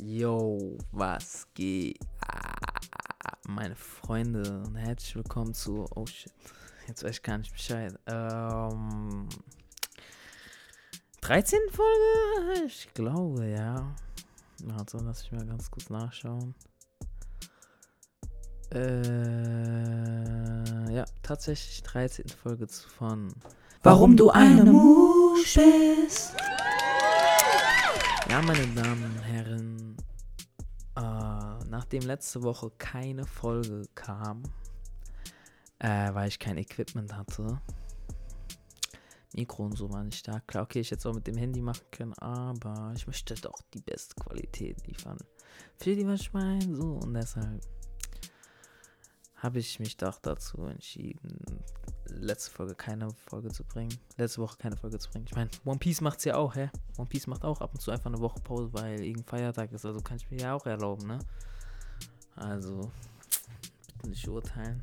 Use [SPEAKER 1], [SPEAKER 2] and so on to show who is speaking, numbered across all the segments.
[SPEAKER 1] Yo, was geht? Ah, meine Freunde und herzlich willkommen zu. Oh shit, jetzt weiß ich gar nicht Bescheid. Ähm, 13. Folge? Ich glaube, ja. Also, lass ich mal ganz kurz nachschauen. Äh, ja, tatsächlich 13. Folge von
[SPEAKER 2] Warum du eine Musch bist.
[SPEAKER 1] Ja, meine Damen und Herren, äh, nachdem letzte Woche keine Folge kam, äh, weil ich kein Equipment hatte, Mikro und so war nicht da. Klar, okay, ich hätte es auch mit dem Handy machen können, aber ich möchte doch die beste Qualität liefern. Für die, was ich so und deshalb habe ich mich doch dazu entschieden, letzte Folge keine Folge zu bringen. Letzte Woche keine Folge zu bringen. Ich meine, One Piece macht es ja auch, hä? One Piece macht auch ab und zu einfach eine Woche Pause, weil irgendein Feiertag ist. Also kann ich mir ja auch erlauben, ne? Also, bitte nicht urteilen.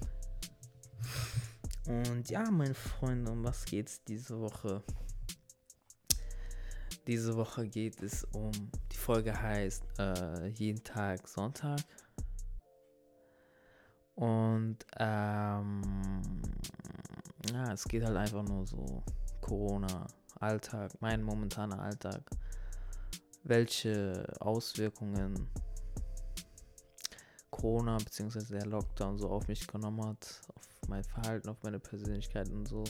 [SPEAKER 1] Und ja, meine Freunde, um was geht's diese Woche? Diese Woche geht es um, die Folge heißt äh, jeden Tag Sonntag. Und ähm, ja, es geht halt einfach nur so Corona, Alltag, mein momentaner Alltag. Welche Auswirkungen Corona bzw. der Lockdown so auf mich genommen hat, auf mein Verhalten, auf meine Persönlichkeit und so.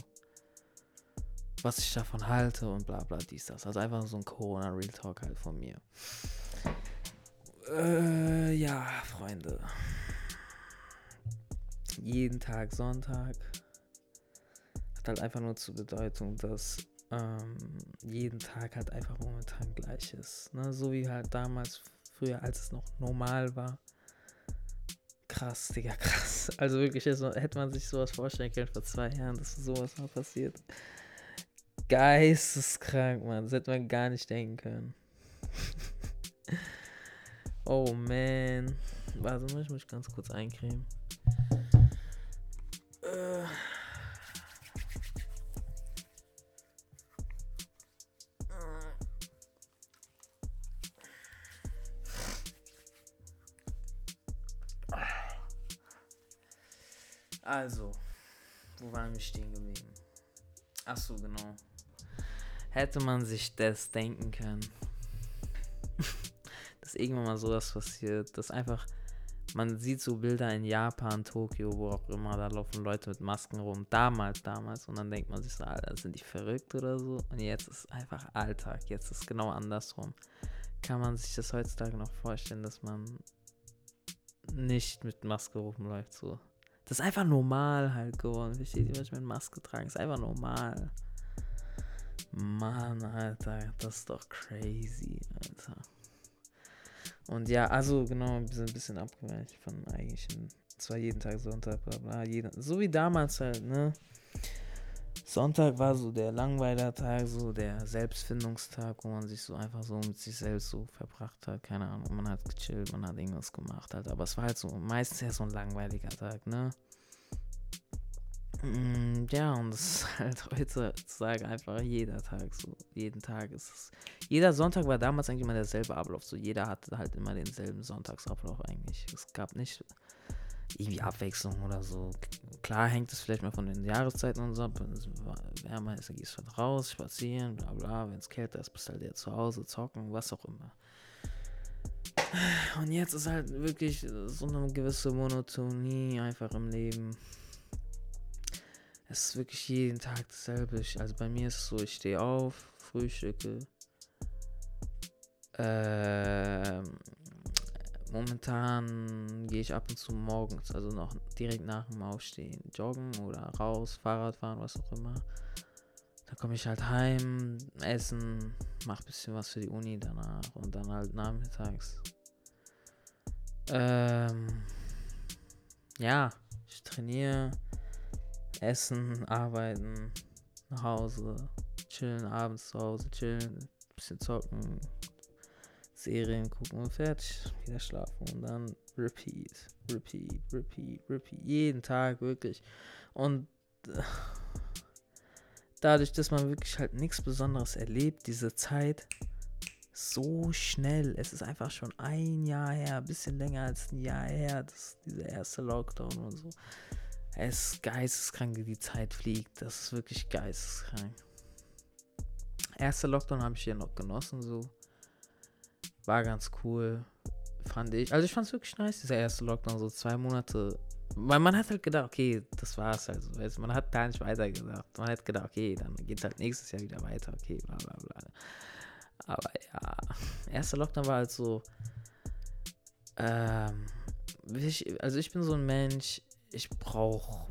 [SPEAKER 1] Was ich davon halte und bla bla dies, das. Also einfach so ein Corona Real Talk halt von mir. Äh, ja, Freunde jeden Tag Sonntag hat halt einfach nur zur Bedeutung, dass ähm, jeden Tag halt einfach momentan gleich ist. Ne? So wie halt damals, früher, als es noch normal war. Krass, Digga, krass. Also wirklich, also, hätte man sich sowas vorstellen können vor zwei Jahren, dass sowas mal passiert. Geisteskrank, Mann. Das hätte man gar nicht denken können. oh man. Warte mal, ich muss ganz kurz eincremen. Hätte man sich das denken können, dass irgendwann mal sowas passiert, dass einfach man sieht so Bilder in Japan, Tokio, wo auch immer, da laufen Leute mit Masken rum. Damals, damals. Und dann denkt man sich so, Alter, sind die verrückt oder so? Und jetzt ist einfach Alltag. Jetzt ist genau andersrum. Kann man sich das heutzutage noch vorstellen, dass man nicht mit Maske rumläuft, so. Das ist einfach normal halt geworden. Versteht ihr, was ich mit Maske trage? Das ist einfach normal. Mann, Alter, das ist doch crazy, Alter. Und ja, also genau, wir sind ein bisschen abgeweicht von eigentlichen, zwar jeden Tag Sonntag, bla bla, jeden, so wie damals halt, ne? Sonntag war so der Langweiler-Tag, so der Selbstfindungstag, wo man sich so einfach so mit sich selbst so verbracht hat. Keine Ahnung, man hat gechillt, man hat irgendwas gemacht halt. Aber es war halt so meistens ja so ein langweiliger Tag, ne? Mm, ja, und das ist halt heutzutage einfach jeder Tag so. Jeden Tag ist es. Jeder Sonntag war damals eigentlich immer derselbe Ablauf. So, jeder hatte halt immer denselben Sonntagsablauf eigentlich. Es gab nicht irgendwie Abwechslung oder so. Klar hängt es vielleicht mal von den Jahreszeiten und so ab. Wenn es wärmer ist, dann gehst du halt raus, spazieren, bla bla. Wenn es kälter ist, bist du halt eher zu Hause, zocken, was auch immer. Und jetzt ist halt wirklich so eine gewisse Monotonie einfach im Leben es ist wirklich jeden Tag dasselbe. Also bei mir ist es so, ich stehe auf, frühstücke. Ähm, momentan gehe ich ab und zu morgens, also noch direkt nach dem Aufstehen, joggen oder raus, Fahrrad fahren, was auch immer. Dann komme ich halt heim, essen, mach ein bisschen was für die Uni danach und dann halt nachmittags. Ähm, ja, ich trainiere Essen, arbeiten, nach Hause, chillen, abends zu Hause chillen, bisschen zocken, Serien gucken und fertig, wieder schlafen und dann repeat, repeat, repeat, repeat, jeden Tag wirklich. Und äh, dadurch, dass man wirklich halt nichts Besonderes erlebt, diese Zeit, so schnell. Es ist einfach schon ein Jahr her, ein bisschen länger als ein Jahr her, das, dieser erste Lockdown und so. Es ist geisteskrank, wie die Zeit fliegt. Das ist wirklich geisteskrank. Erster Lockdown habe ich ja noch genossen, so. War ganz cool, fand ich. Also ich fand es wirklich nice, dieser erste Lockdown, so zwei Monate. Weil man hat halt gedacht, okay, das war's halt so. Man hat gar nicht weitergedacht. Man hat gedacht, okay, dann geht halt nächstes Jahr wieder weiter, okay, bla bla bla. Aber ja, erster Lockdown war halt so. Ähm, ich, also ich bin so ein Mensch, ich brauche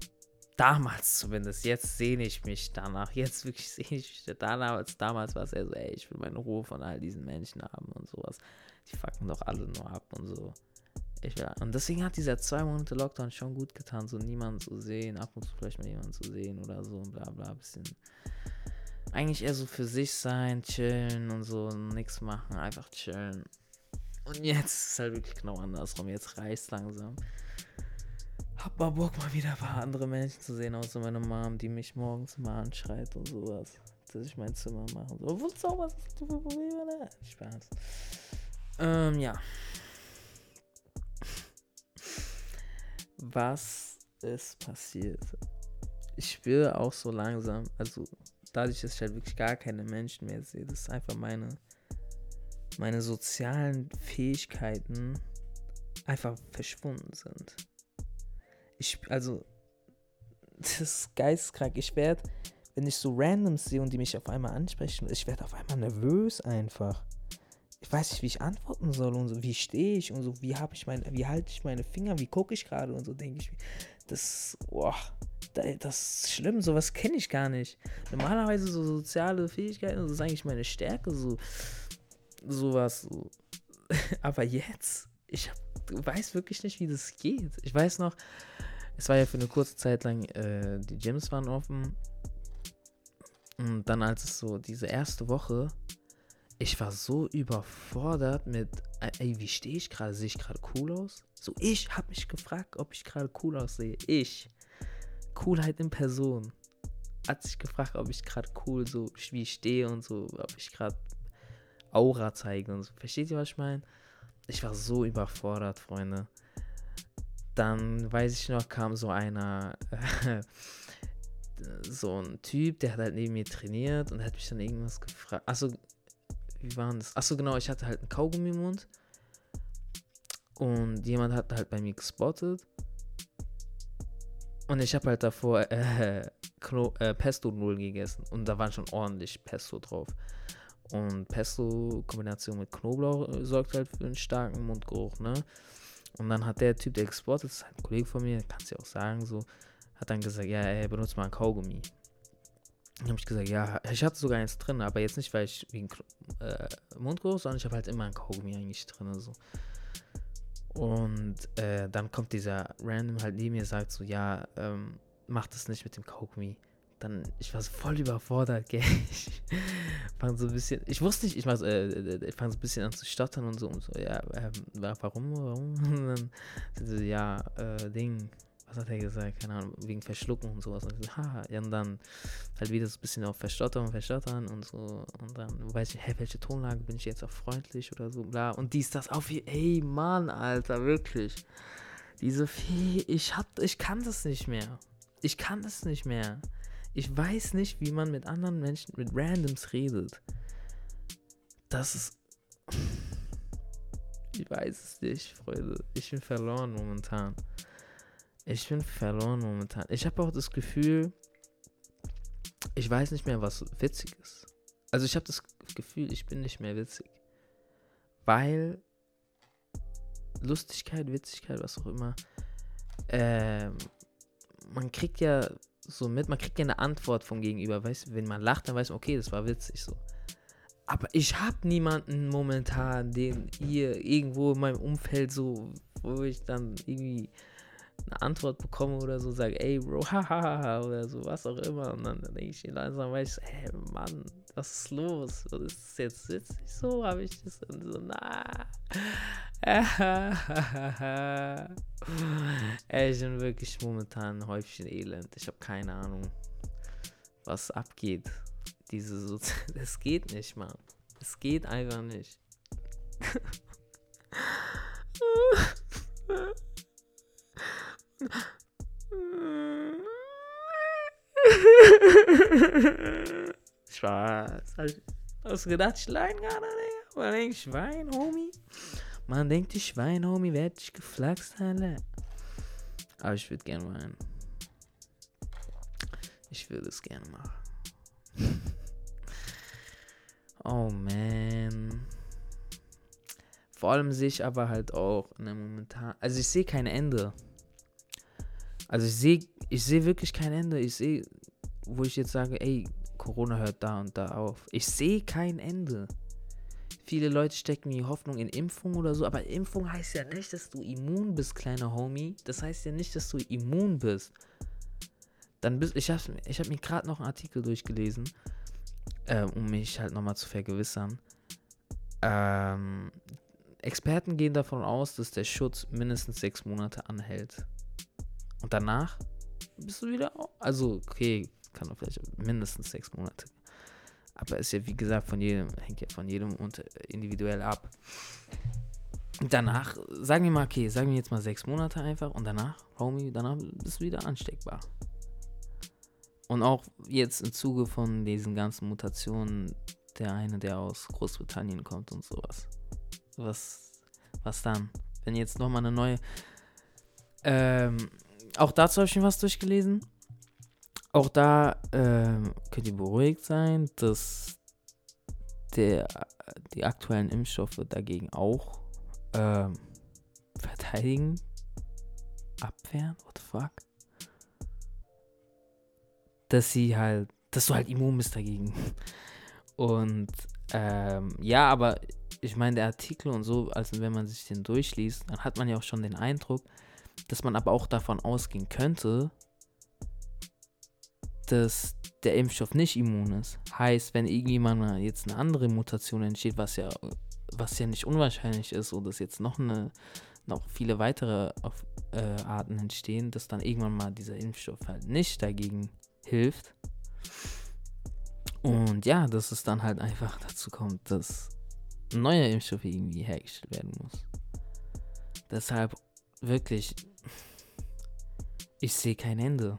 [SPEAKER 1] damals zumindest, jetzt sehne ich mich danach, jetzt wirklich sehne ich mich danach, als damals war es ja so, ey, ich will meine Ruhe von all diesen Menschen haben und sowas. Die fucken doch alle nur ab und so. Ich will, und deswegen hat dieser zwei Monate Lockdown schon gut getan, so niemanden zu sehen, ab und zu vielleicht mal jemanden zu sehen oder so und bla bla, bisschen. Eigentlich eher so für sich sein, chillen und so, nichts machen, einfach chillen. Und jetzt ist es halt wirklich genau andersrum, jetzt reißt langsam hab mal Bock, mal wieder ein paar andere Menschen zu sehen, außer meine Mom, die mich morgens mal anschreit und sowas. Dass ich mein Zimmer mache. So, es auch was ist für Probleme, ne? Spaß. Ähm, ja. Was ist passiert? Ich spüre auch so langsam, also dadurch, dass ich halt wirklich gar keine Menschen mehr sehe, dass einfach meine, meine sozialen Fähigkeiten einfach verschwunden sind ich, also, das ist geisteskrank. Ich werde, wenn ich so Randoms sehe und die mich auf einmal ansprechen, ich werde auf einmal nervös einfach. Ich weiß nicht, wie ich antworten soll und so, wie stehe ich und so, wie habe ich meine, wie halte ich meine Finger, wie gucke ich gerade und so, denke ich. Das, boah, das ist schlimm, sowas kenne ich gar nicht. Normalerweise so soziale Fähigkeiten, das ist eigentlich meine Stärke, so sowas. So. Aber jetzt, ich hab, weiß wirklich nicht, wie das geht. Ich weiß noch, es war ja für eine kurze Zeit lang, äh, die Gyms waren offen. Und dann, als es so diese erste Woche, ich war so überfordert mit, ey, wie stehe ich gerade? Sehe ich gerade cool aus? So, ich habe mich gefragt, ob ich gerade cool aussehe. Ich. Coolheit in Person. Hat sich gefragt, ob ich gerade cool so, wie ich stehe und so, ob ich gerade Aura zeige und so. Versteht ihr, was ich meine? Ich war so überfordert, Freunde dann weiß ich noch, kam so einer, so ein Typ, der hat halt neben mir trainiert und hat mich dann irgendwas gefragt. Achso, wie war das? Achso, genau, ich hatte halt einen Kaugummi im Mund. Und jemand hat halt bei mir gespottet. Und ich habe halt davor äh, äh, Pesto-Nudeln gegessen. Und da waren schon ordentlich Pesto drauf. Und Pesto-Kombination mit Knoblauch äh, sorgt halt für einen starken Mundgeruch, ne? Und dann hat der Typ, der exportet ist, ein Kollege von mir, kannst du ja auch sagen, so, hat dann gesagt, ja, ey, benutzt mal ein Kaugummi. Dann habe ich gesagt, ja, ich hatte sogar eins drin, aber jetzt nicht, weil ich wegen äh, Mundgeruch, sondern ich habe halt immer ein Kaugummi eigentlich drin. So. Und äh, dann kommt dieser Random halt neben mir sagt so, ja, ähm, mach das nicht mit dem Kaugummi dann, ich war so voll überfordert, gell. Ich fang so ein bisschen, ich wusste nicht, ich, war so, äh, äh, ich fang so ein bisschen an zu stottern und so, und so ja, äh, warum, warum? Und dann so, ja, äh, Ding, was hat er gesagt? Keine Ahnung, wegen Verschlucken und sowas. Und, so, haha, ja, und dann halt wieder so ein bisschen auf Verstottern, Verstottern und so. Und dann weiß ich, hä, welche Tonlage bin ich jetzt auch freundlich oder so, bla. Und dies, das, auf, ey, Mann, Alter, wirklich. Diese Fee, ich hab, ich kann das nicht mehr. Ich kann das nicht mehr. Ich weiß nicht, wie man mit anderen Menschen, mit Randoms redet. Das ist. Ich weiß es nicht, Freunde. Ich bin verloren momentan. Ich bin verloren momentan. Ich habe auch das Gefühl, ich weiß nicht mehr, was witzig ist. Also ich habe das Gefühl, ich bin nicht mehr witzig. Weil Lustigkeit, Witzigkeit, was auch immer, ähm, man kriegt ja so mit. Man kriegt ja eine Antwort vom Gegenüber. Weißt wenn man lacht, dann weiß man, okay, das war witzig so. Aber ich habe niemanden momentan, den ihr irgendwo in meinem Umfeld so, wo ich dann irgendwie eine Antwort bekomme oder so, sage, ey Bro, hahaha, oder so, was auch immer. Und dann denke ich langsam, weiß ich, hey Mann, was ist los? Was ist das jetzt witzig so? Habe ich das? Und so, na. ey, ich bin wirklich momentan häufig elend. Ich habe keine Ahnung, was abgeht. Diese so, das geht nicht, Mann. Es geht einfach nicht. Spaß. Hast du gedacht, ich leiden gerade, Digga? Man denkt, Schwein, Homie. Man denkt, die Schwein, Homie, wer hat dich geflaxt, Alter? Aber ich würde gerne weinen. Ich würde es gerne machen. oh man. Vor allem sehe ich aber halt auch in der momentan. Also ich sehe kein Ende. Also ich sehe, ich sehe wirklich kein Ende. Ich sehe, wo ich jetzt sage, ey, Corona hört da und da auf. Ich sehe kein Ende. Viele Leute stecken die Hoffnung in Impfung oder so, aber Impfung heißt ja nicht, dass du immun bist, kleiner Homie. Das heißt ja nicht, dass du immun bist. Dann bist ich habe ich hab mir gerade noch einen Artikel durchgelesen, äh, um mich halt nochmal zu vergewissern. Ähm, Experten gehen davon aus, dass der Schutz mindestens sechs Monate anhält. Und danach bist du wieder. Also, okay, kann vielleicht mindestens sechs Monate. Aber ist ja wie gesagt von jedem, hängt ja von jedem individuell ab. Danach, sagen wir mal, okay, sagen wir jetzt mal sechs Monate einfach und danach, Homie, danach bist du wieder ansteckbar. Und auch jetzt im Zuge von diesen ganzen Mutationen, der eine, der aus Großbritannien kommt und sowas. Was, was dann? Wenn jetzt nochmal eine neue. Ähm, auch dazu habe ich mir was durchgelesen. Auch da ähm, könnt ihr beruhigt sein, dass der, die aktuellen Impfstoffe dagegen auch ähm, verteidigen, abwehren, what the fuck? Dass sie halt, dass du halt immun bist dagegen. Und ähm, ja, aber ich meine, der Artikel und so, also wenn man sich den durchliest, dann hat man ja auch schon den Eindruck, dass man aber auch davon ausgehen könnte, dass der Impfstoff nicht immun ist. Heißt, wenn irgendjemand jetzt eine andere Mutation entsteht, was ja, was ja nicht unwahrscheinlich ist, oder dass jetzt noch eine, noch viele weitere auf, äh, Arten entstehen, dass dann irgendwann mal dieser Impfstoff halt nicht dagegen hilft. Und ja, dass es dann halt einfach dazu kommt, dass ein neuer Impfstoff irgendwie hergestellt werden muss. Deshalb wirklich, ich sehe kein Ende.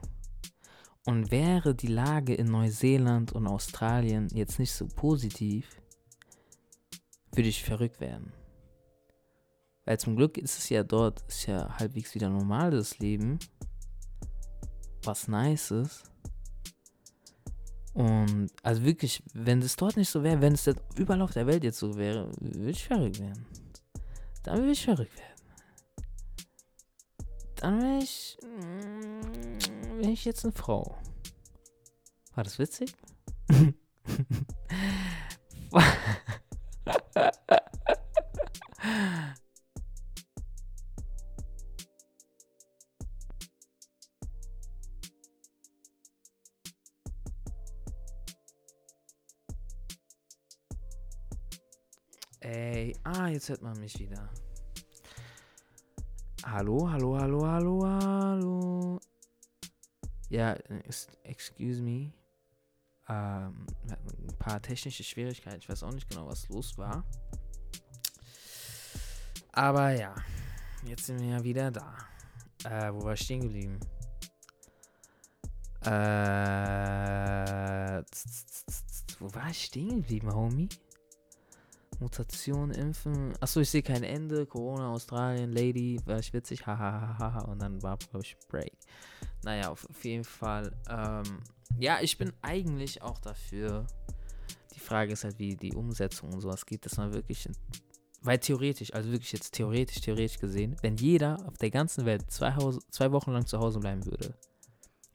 [SPEAKER 1] Und wäre die Lage in Neuseeland und Australien jetzt nicht so positiv, würde ich verrückt werden. Weil zum Glück ist es ja dort, ist ja halbwegs wieder normales Leben. Was nice ist. Und also wirklich, wenn es dort nicht so wäre, wenn es überall auf der Welt jetzt so wäre, würde ich verrückt werden. Dann würde ich verrückt werden. Dann ich. Wäre mm, ich jetzt eine Frau. War das witzig? Ey, ah, jetzt hört man mich wieder. Hallo, hallo, hallo, hallo, hallo. Ja, excuse me. Ähm, ein paar technische Schwierigkeiten. Ich weiß auch nicht genau, was los war. Aber ja, jetzt sind wir ja wieder da. Äh, wo war ich stehen geblieben? Äh, wo war ich stehen geblieben, Homie? Mutation, Impfen. Achso, ich sehe kein Ende. Corona, Australien, Lady, war ich witzig, hahaha. Und dann war, glaube ich, Break. Naja, auf, auf jeden Fall. Ähm, ja, ich bin eigentlich auch dafür. Die Frage ist halt, wie die Umsetzung und sowas geht, dass man wirklich. Weil theoretisch, also wirklich jetzt theoretisch, theoretisch gesehen, wenn jeder auf der ganzen Welt zwei, zwei Wochen lang zu Hause bleiben würde,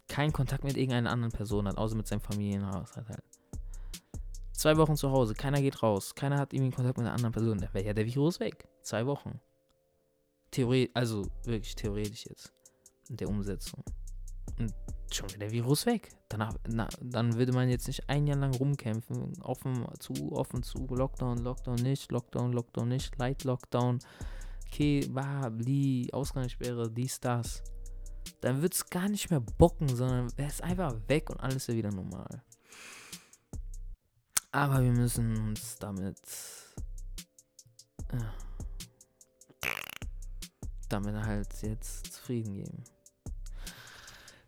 [SPEAKER 1] keinen Kontakt mit irgendeiner anderen Person hat, außer mit seinem Familienhaushalt halt Zwei Wochen zu Hause, keiner geht raus, keiner hat irgendwie Kontakt mit einer anderen Person, dann wäre ja der Virus weg. Zwei Wochen. Theorie, also wirklich theoretisch jetzt. In der Umsetzung. Und schon wäre der Virus weg. Danach, na, dann würde man jetzt nicht ein Jahr lang rumkämpfen. Offen zu, offen zu, Lockdown, Lockdown nicht, Lockdown, Lockdown nicht, Light Lockdown, okay, bah, bli, Ausgangssperre, dies, das. Dann wird es gar nicht mehr bocken, sondern wäre es einfach weg und alles wäre wieder normal. Aber wir müssen uns damit. Ja, damit halt jetzt zufrieden geben.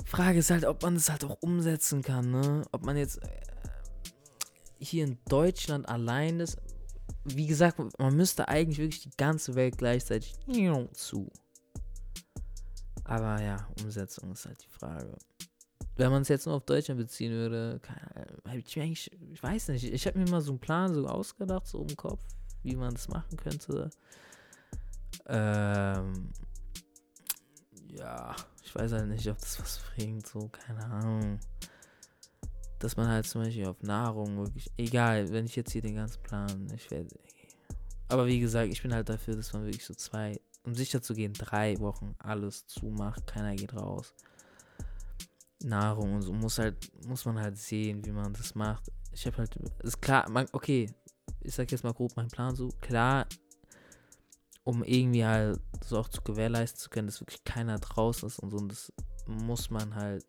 [SPEAKER 1] Frage ist halt, ob man das halt auch umsetzen kann, ne? Ob man jetzt äh, hier in Deutschland allein ist. Wie gesagt, man müsste eigentlich wirklich die ganze Welt gleichzeitig zu. Aber ja, Umsetzung ist halt die Frage. Wenn man es jetzt nur auf Deutschland beziehen würde, kann, ich, eigentlich, ich weiß nicht, ich habe mir mal so einen Plan so ausgedacht, so im Kopf, wie man das machen könnte. Ähm, ja, ich weiß halt nicht, ob das was bringt, so, keine Ahnung. Dass man halt zum Beispiel auf Nahrung wirklich, egal, wenn ich jetzt hier den ganzen Plan, ich werde, aber wie gesagt, ich bin halt dafür, dass man wirklich so zwei, um sicher zu gehen, drei Wochen alles zumacht, keiner geht raus. Nahrung und so muss halt, muss man halt sehen, wie man das macht. Ich habe halt, ist klar, man, okay, ich sag jetzt mal grob meinen Plan so, klar, um irgendwie halt so auch zu gewährleisten zu können, dass wirklich keiner draußen ist und so. Und das muss man halt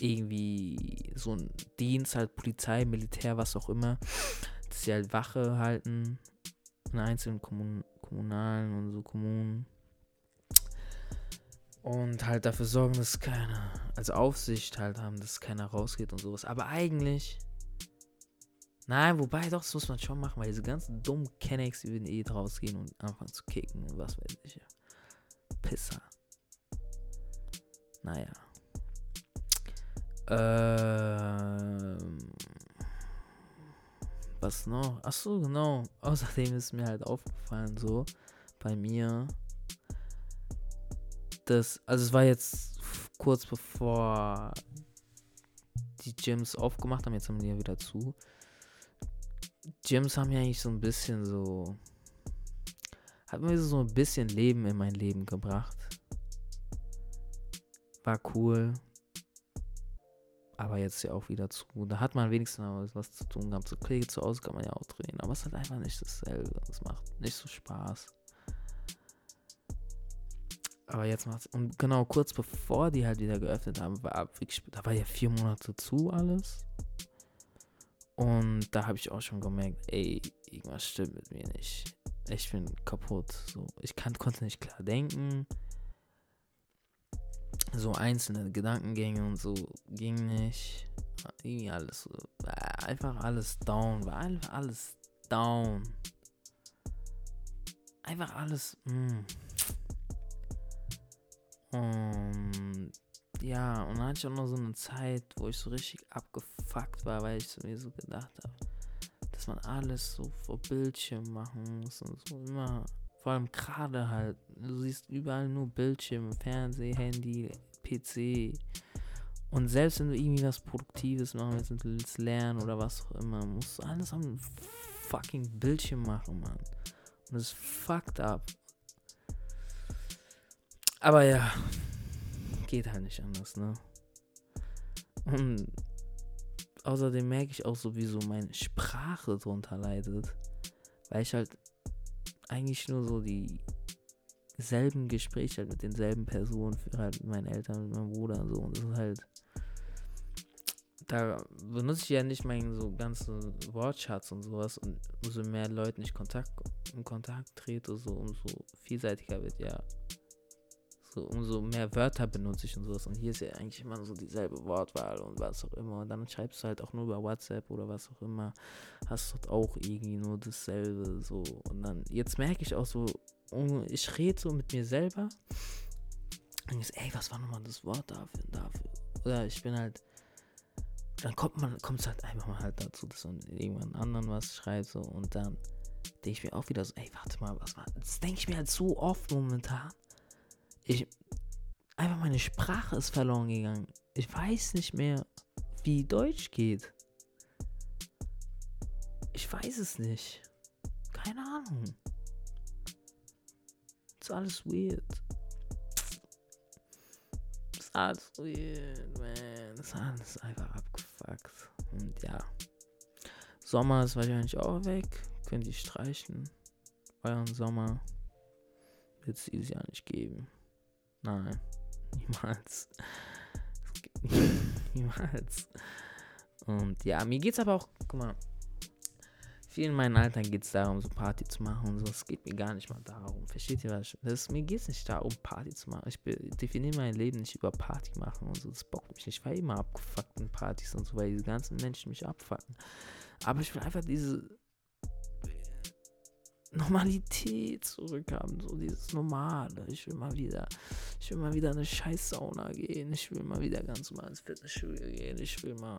[SPEAKER 1] irgendwie so ein Dienst, halt Polizei, Militär, was auch immer, dass sie halt Wache halten in einzelnen Kommun kommunalen und so Kommunen. Und halt dafür sorgen, dass keiner, also Aufsicht halt haben, dass keiner rausgeht und sowas. Aber eigentlich Nein, wobei doch, das muss man schon machen, weil diese ganzen dummen Kennex, würden eh rausgehen und anfangen zu kicken und was weiß ich. Pisser. Naja. Ähm. Was noch? Achso, genau. Außerdem ist mir halt aufgefallen, so bei mir, dass, also es war jetzt kurz bevor die Gyms aufgemacht haben, jetzt haben die ja wieder zu. Gyms haben ja eigentlich so ein bisschen so. Hat mir so ein bisschen Leben in mein Leben gebracht. War cool. Aber jetzt ja auch wieder zu. Da hat man wenigstens was zu tun gehabt. So Kriege zu Hause kann man ja auch trainieren. Aber es ist halt einfach nicht dasselbe. Es macht nicht so Spaß. Aber jetzt macht's. Und genau, kurz bevor die halt wieder geöffnet haben, war wirklich, da war ja vier Monate zu alles. Und da habe ich auch schon gemerkt, ey, irgendwas stimmt mit mir nicht. Ich bin kaputt. So, ich kann, konnte nicht klar denken. So einzelne Gedankengänge und so ging nicht. Irgendwie alles so. Einfach alles down. War einfach alles down. Einfach alles. Mh. Und ja, und dann hatte ich auch noch so eine Zeit, wo ich so richtig abgefuckt war, weil ich mir so gedacht habe, dass man alles so vor Bildschirm machen muss und so immer. Vor allem gerade halt. Du siehst überall nur Bildschirme, Fernseh, Handy, PC. Und selbst wenn du irgendwie was Produktives machen willst, willst lernen oder was auch immer, musst du alles am fucking Bildschirm machen, Mann. Und das ist fucked up. Aber ja, geht halt nicht anders, ne? Und außerdem merke ich auch so, wie so meine Sprache drunter leidet. Weil ich halt eigentlich nur so die selben Gespräche halt mit denselben Personen für halt mit meinen Eltern, mit meinem Bruder und so. Und das ist halt. Da benutze ich ja nicht meinen so ganzen Wortschatz und sowas. Und umso mehr Leuten ich Kontakt, in Kontakt trete, so umso vielseitiger wird ja so, umso mehr Wörter benutze ich und sowas. Und hier ist ja eigentlich immer so dieselbe Wortwahl und was auch immer. Und dann schreibst du halt auch nur über WhatsApp oder was auch immer. Hast dort auch irgendwie nur dasselbe. So. Und dann, jetzt merke ich auch so, ich rede so mit mir selber. Und ich ey, was war nochmal das Wort dafür und dafür? Oder ich bin halt. Dann kommt man, kommt es halt einfach mal halt dazu, dass man irgendwann anderen was schreibt so und dann denke ich mir auch wieder so, ey, warte mal, was war. Das denke ich mir halt so oft momentan ich einfach meine Sprache ist verloren gegangen. Ich weiß nicht mehr, wie Deutsch geht. Ich weiß es nicht. Keine Ahnung. ist alles weird. ist alles weird, man. ist alles einfach abgefuckt. Und ja. Sommer ist wahrscheinlich auch weg. Könnt ihr streichen. Euren Sommer wird es dieses Jahr nicht geben. Nein, niemals. niemals. Und ja, mir geht's aber auch, guck mal, Viel in meinem Alltag geht es darum, so Party zu machen und so. Es geht mir gar nicht mal darum. Versteht ihr was? Das, mir geht es nicht darum, Party zu machen. Ich definiere mein Leben nicht über Party machen und so. Das bockt mich nicht. Ich war immer abgefuckt in Partys und so, weil diese ganzen Menschen mich abfucken. Aber ich will einfach diese Normalität zurückhaben, so dieses Normale. Ich will mal wieder, ich will mal wieder eine scheiß Sauna gehen. Ich will mal wieder ganz normal ins Fitnessstudio gehen. Ich will mal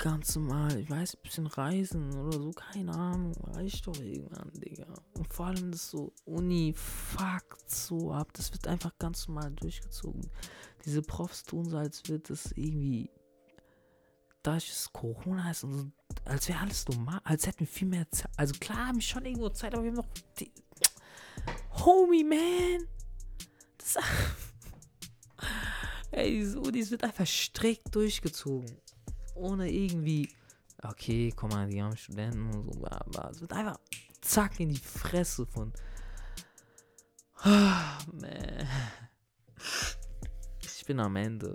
[SPEAKER 1] ganz normal, ich weiß, ein bisschen reisen oder so, keine Ahnung, reicht doch irgendwann, Digga. Und vor allem das so Uni-Fakt so ab, das wird einfach ganz normal durchgezogen. Diese Profs tun so, als wird das irgendwie, da es Corona ist und so, als wäre alles normal, als hätten wir viel mehr Zeit. Also klar, haben wir schon irgendwo Zeit, aber wir haben noch die, Homie, man. Das, ey, diese Unis wird einfach strikt durchgezogen ohne irgendwie, okay, komm mal, die haben Studenten und so, aber es wird einfach zack in die Fresse von. Oh, man. Ich bin am Ende.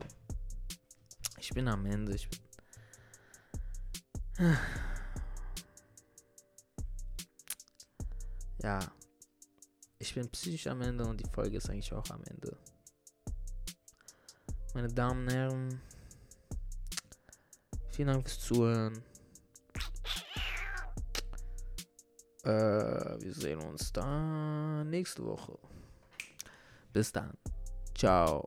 [SPEAKER 1] Ich bin am Ende. Ich bin. Ja. Ich bin psychisch am Ende und die Folge ist eigentlich auch am Ende. Meine Damen und Herren, Vielen Dank fürs Zuhören. Äh, wir sehen uns dann nächste Woche. Bis dann. Ciao.